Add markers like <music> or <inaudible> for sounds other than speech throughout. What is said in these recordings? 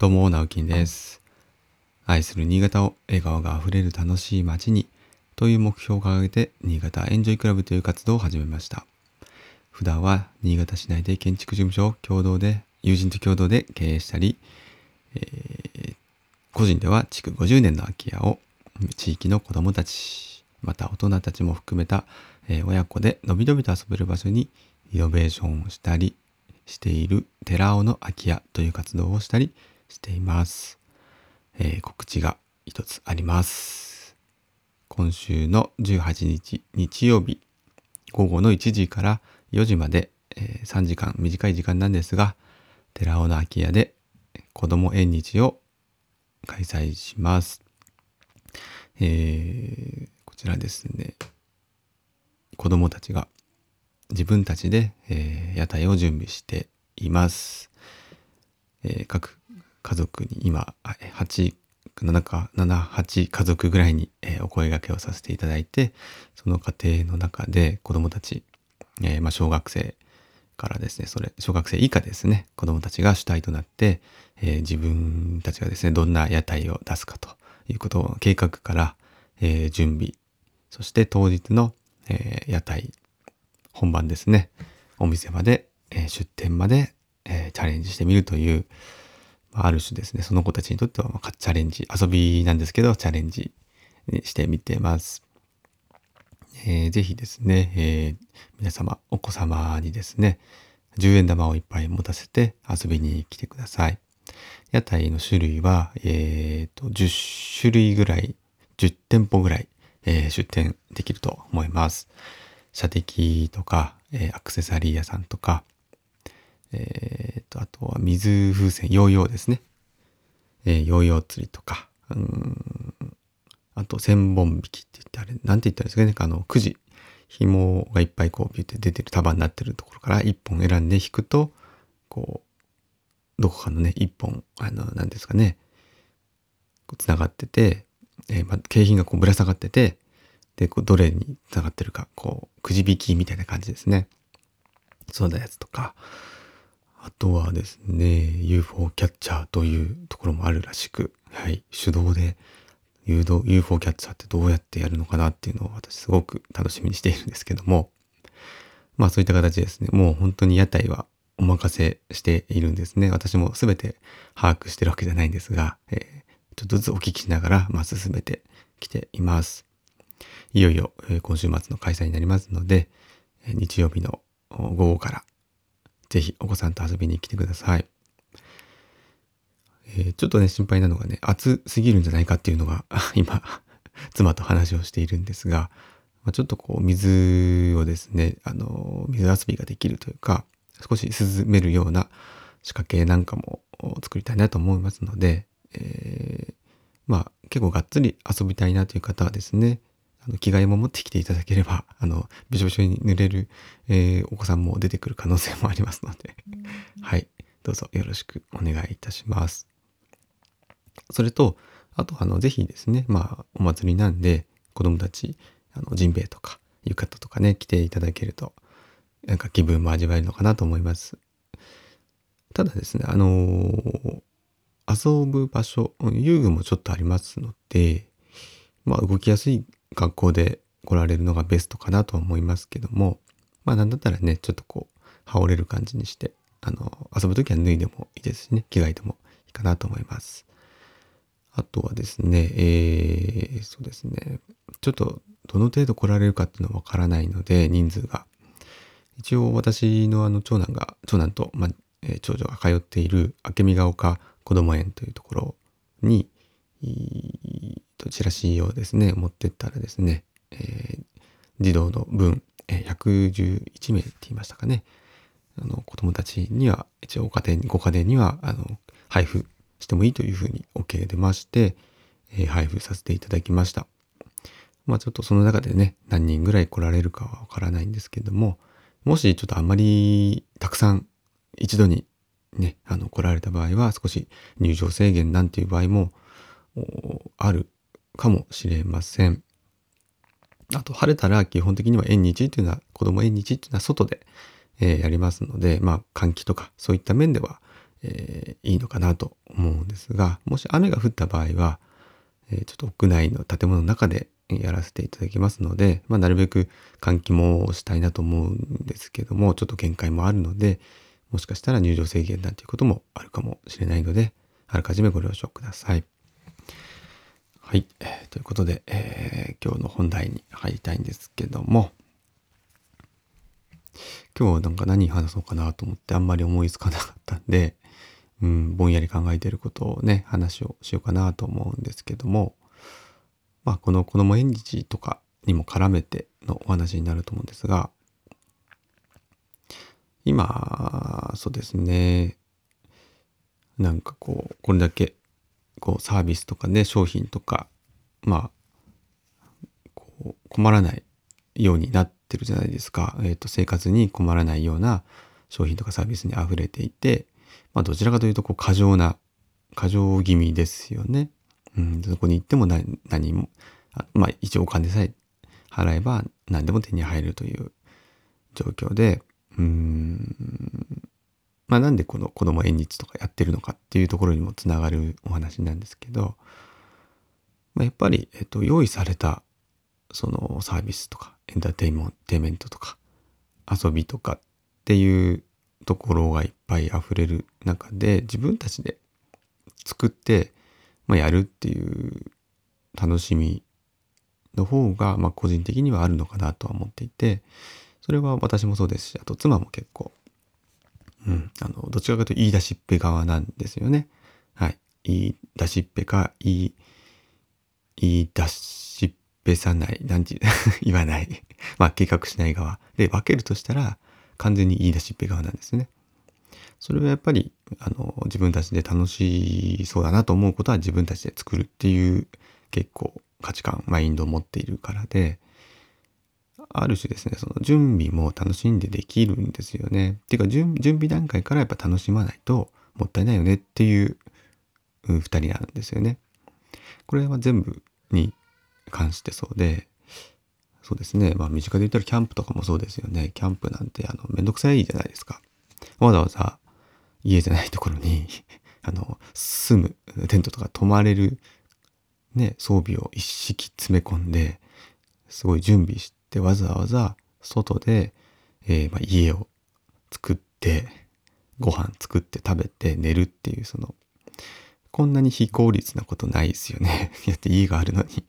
どうも、直樹です。愛する新潟を笑顔があふれる楽しい街にという目標を掲げて、新潟エンジョイクラブという活動を始めました。普段は新潟市内で建築事務所を共同で、友人と共同で経営したり、えー、個人では築50年の空き家を地域の子供たち、また大人たちも含めた、え、親子でのびのびと遊べる場所にイノベーションをしたりしている寺尾の空き家という活動をしたりしています。えー、告知が一つあります。今週の18日日曜日午後の1時から4時まで、えー、3時間短い時間なんですが寺尾の空き家で子供縁日を開催します。えー、こちらですね子供たちが自分たちで、えー、屋台を準備しています。えー、各家族に今、8、7か、7、8家族ぐらいに、お声掛けをさせていただいて、その家庭の中で子供たち、えー、まあ、小学生からですね、それ、小学生以下ですね、子供たちが主体となって、えー、自分たちがですね、どんな屋台を出すかということを計画から、え準備、そして当日の、え屋台、本番ですね、お店まで、え出店まで、えチャレンジしてみるという、ある種ですね、その子たちにとっては、チャレンジ、遊びなんですけど、チャレンジにしてみてます。えー、ぜひですね、えー、皆様、お子様にですね、10円玉をいっぱい持たせて遊びに来てください。屋台の種類は、えー、と、10種類ぐらい、10店舗ぐらい、えー、出店できると思います。射的とか、えー、アクセサリー屋さんとか、えー、と、あとは水風船、ヨーヨーですね。えー、ヨーヨー釣りとか、うん、あと千本引きって言って、あれ、なんて言ったらいいですかね、あの、くじ、紐がいっぱいこう、ビューって出てる束になってるところから一本選んで引くと、こう、どこかのね、一本、あの、なんですかね、繋がってて、えー、まあ、景品がこうぶら下がってて、で、こう、どれに繋がってるか、こう、くじ引きみたいな感じですね。そうなやつとか、あとはですね、UFO キャッチャーというところもあるらしく、はい、手動で誘導 UFO キャッチャーってどうやってやるのかなっていうのを私すごく楽しみにしているんですけども、まあそういった形ですね、もう本当に屋台はお任せしているんですね。私も全て把握してるわけじゃないんですが、えー、ちょっとずつお聞きしながら、まあ、進めてきています。いよいよ、今週末の開催になりますので、日曜日の午後からぜひお子さんと遊びに来てください。えー、ちょっとね、心配なのがね、暑すぎるんじゃないかっていうのが <laughs> 今、妻と話をしているんですが、まあ、ちょっとこう、水をですね、あの、水遊びができるというか、少し涼めるような仕掛けなんかも作りたいなと思いますので、えー、まあ、結構がっつり遊びたいなという方はですね、あの着替えも持ってきていただければ、あの、びしょびしょに濡れる、えー、お子さんも出てくる可能性もありますので、はい、どうぞよろしくお願いいたします。それと、あと、あの、ぜひですね、まあ、お祭りなんで、子供たち、あの、ジンベエとか、浴衣とかね、着ていただけると、なんか気分も味わえるのかなと思います。ただですね、あのー、遊ぶ場所、遊具もちょっとありますので、まあ、動きやすい学校で来られるのがベストかなとは思いますけども、まあなんだったらね、ちょっとこう、羽織れる感じにして、あの、遊ぶときは脱いでもいいですしね、着替えてもいいかなと思います。あとはですね、えー、そうですね、ちょっとどの程度来られるかっていうのはわからないので、人数が。一応私のあの長男が、長男と、まあ、えー、長女が通っている明美が丘こども園というところに、とチラシをですね、持ってったらですね、えー、児童の分、えー、111名って言いましたかね。あの、子供たちには、一応家庭に、ご家庭には、あの、配布してもいいというふうに OK 出まして、えー、配布させていただきました。まあちょっとその中でね、何人ぐらい来られるかはわからないんですけども、もしちょっとあんまりたくさん一度にね、あの来られた場合は少し入場制限なんていう場合もあるかもしれません。あと、晴れたら基本的には縁日っていうのは、子供縁日っていうのは外で、えー、やりますので、まあ、換気とかそういった面では、えー、いいのかなと思うんですが、もし雨が降った場合は、えー、ちょっと屋内の建物の中でやらせていただきますので、まあ、なるべく換気もしたいなと思うんですけども、ちょっと限界もあるので、もしかしたら入場制限なんていうこともあるかもしれないので、あらかじめご了承ください。はい。えー、ということで、えー、今日の本題に入りたいんですけども、今日はなんか何話そうかなと思ってあんまり思いつかなかったんで、うん、ぼんやり考えてることをね、話をしようかなと思うんですけども、まあ、この子供縁日とかにも絡めてのお話になると思うんですが、今、そうですね、なんかこう、これだけ、こう、サービスとかね、商品とか、まあ、こう、困らないようになってるじゃないですか。えっ、ー、と、生活に困らないような商品とかサービスに溢れていて、まあ、どちらかというと、こう、過剰な、過剰気味ですよね。うん、そこに行っても何何も、まあ、一応お金さえ払えば何でも手に入るという状況で、うん、まあ、なんでこの子供縁日とかやってるのかっていうところにもつながるお話なんですけど、まあ、やっぱり、えっと、用意されたそのサービスとかエンターテイメントとか遊びとかっていうところがいっぱい溢れる中で自分たちで作って、まあ、やるっていう楽しみの方が、まあ、個人的にはあるのかなとは思っていてそれは私もそうですしあと妻も結構、うん、あのどちらかというと言い出しっぺ側なんですよね。はい、言い出しっぺか言い言い出しっぺさない、なんて <laughs> 言わない。まあ計画しない側。で、分けるとしたら完全に言い出しっぺ側なんですね。それはやっぱり、あの、自分たちで楽しそうだなと思うことは自分たちで作るっていう結構価値観、マインドを持っているからで、ある種ですね、その準備も楽しんでできるんですよね。っていうか準備段階からやっぱ楽しまないともったいないよねっていう二人なんですよね。これは全部に関してそうで、そうですね。まあ身近で言ったらキャンプとかもそうですよね。キャンプなんてあのめんどくさいじゃないですか。わざわざ家じゃないところに <laughs> あの、住む、テントとか泊まれるね、装備を一式詰め込んで、すごい準備してでわざわざ外で、えー、まあ、家を作って、ご飯作って食べて寝るっていうそのこんなに非効率なことないですよね。<laughs> だって家があるのに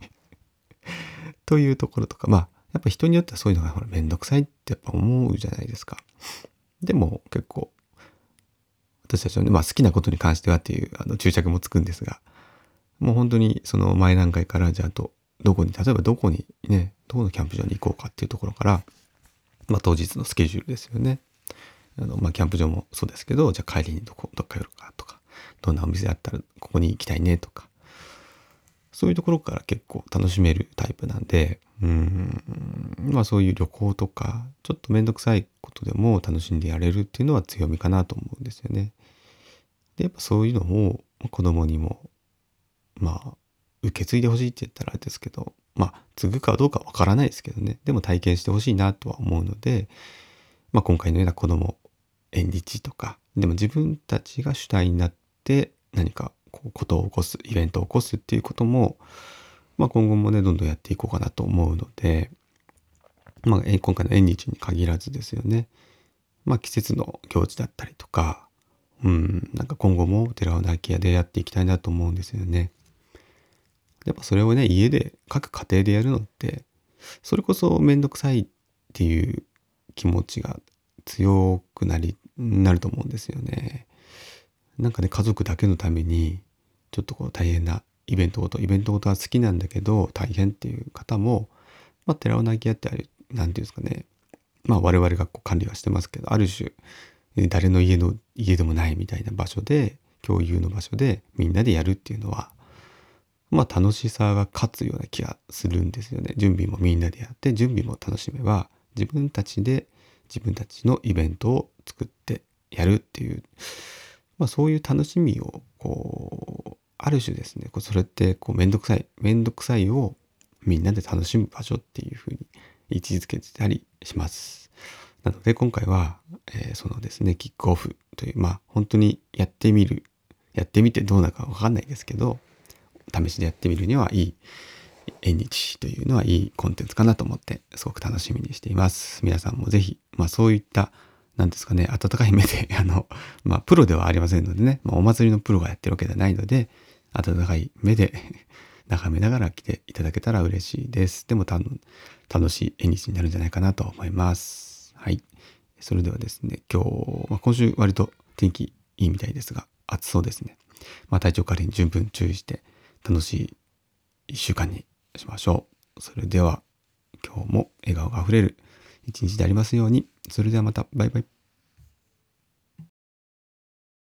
<laughs> というところとか、まあ、やっぱ人によってはそういうのがほらめんどくさいってやっぱ思うじゃないですか。でも結構、私たちはね、まあ好きなことに関してはっていうあの注釈もつくんですが、もう本当にその前段階からじゃあと、どこに、例えばどこにね、どこのキャンプ場に行こうかっていうところから、まあ当日のスケジュールですよね。あの、まあキャンプ場もそうですけど、じゃあ帰りにどこ、どっか寄るかとか、どんなお店あったらここに行きたいねとか、そういうところから結構楽しめるタイプなんで、うん、まあそういう旅行とか、ちょっとめんどくさいことでも楽しんでやれるっていうのは強みかなと思うんですよね。で、やっぱそういうのを子供にも、まあ、受け継いでほしいって言ったらあれですけど、まあ、継ぐかどうかわからないですけどね。でも体験してほしいなとは思うので、まあ今回のような子供縁日とか、でも自分たちが主体になって何かこうことを起こすイベントを起こすっていうことも、まあ、今後もねどんどんやっていこうかなと思うので、まあ、今回の縁日に限らずですよね、まあ、季節の行事だったりとか、うん、なんか今後も寺尾の空き家でやっていきたいなと思うんですよね。やっぱそれをね家で各家庭でやるのってそれこそ面倒くさいっていう気持ちが強くなりなると思うんですよね。なんかね家族だけのためにちょっとこう大変なイベントごとイベントごとは好きなんだけど大変っていう方も、まあ、寺尾泣き屋ってあれ何て言うんですかねまあ我々がこう管理はしてますけどある種誰の家の家でもないみたいな場所で共有の場所でみんなでやるっていうのはまあ楽しさが勝つような気がするんですよね。準備もみんなでやって準備も楽しめば自分たちで自分たちのイベントを作ってやるっていうまあ、そういう楽しみをこうある種ですねそれってこうめんどくさいめんどくさいをみんなで楽しむ場所っていうふうに位置づけてたりします。なので今回は、えー、そのですねキックオフというまあ本当にやってみるやってみてどうなるかわかんないですけど、試しでやってみるにはいい縁日というのはいいコンテンツかなと思ってすごく楽しみにしています。皆さんもぜひ、まあそういった何ですかね、温かい目で、<laughs> あの、まあプロではありませんのでね、まあ、お祭りのプロがやってるわけではないので、温かい目で <laughs> 眺めながら来ていただけたら嬉しいです。でも楽しい縁日になるんじゃないかなと思います。はい。それではですね、今日、まあ、今週割と天気いいみたいですが、暑そうですね。まあ体調管理に十分注意して楽しい一週間にしましょう。それでは今日も笑顔があふれる一日でありますように。それではまたバイバイ。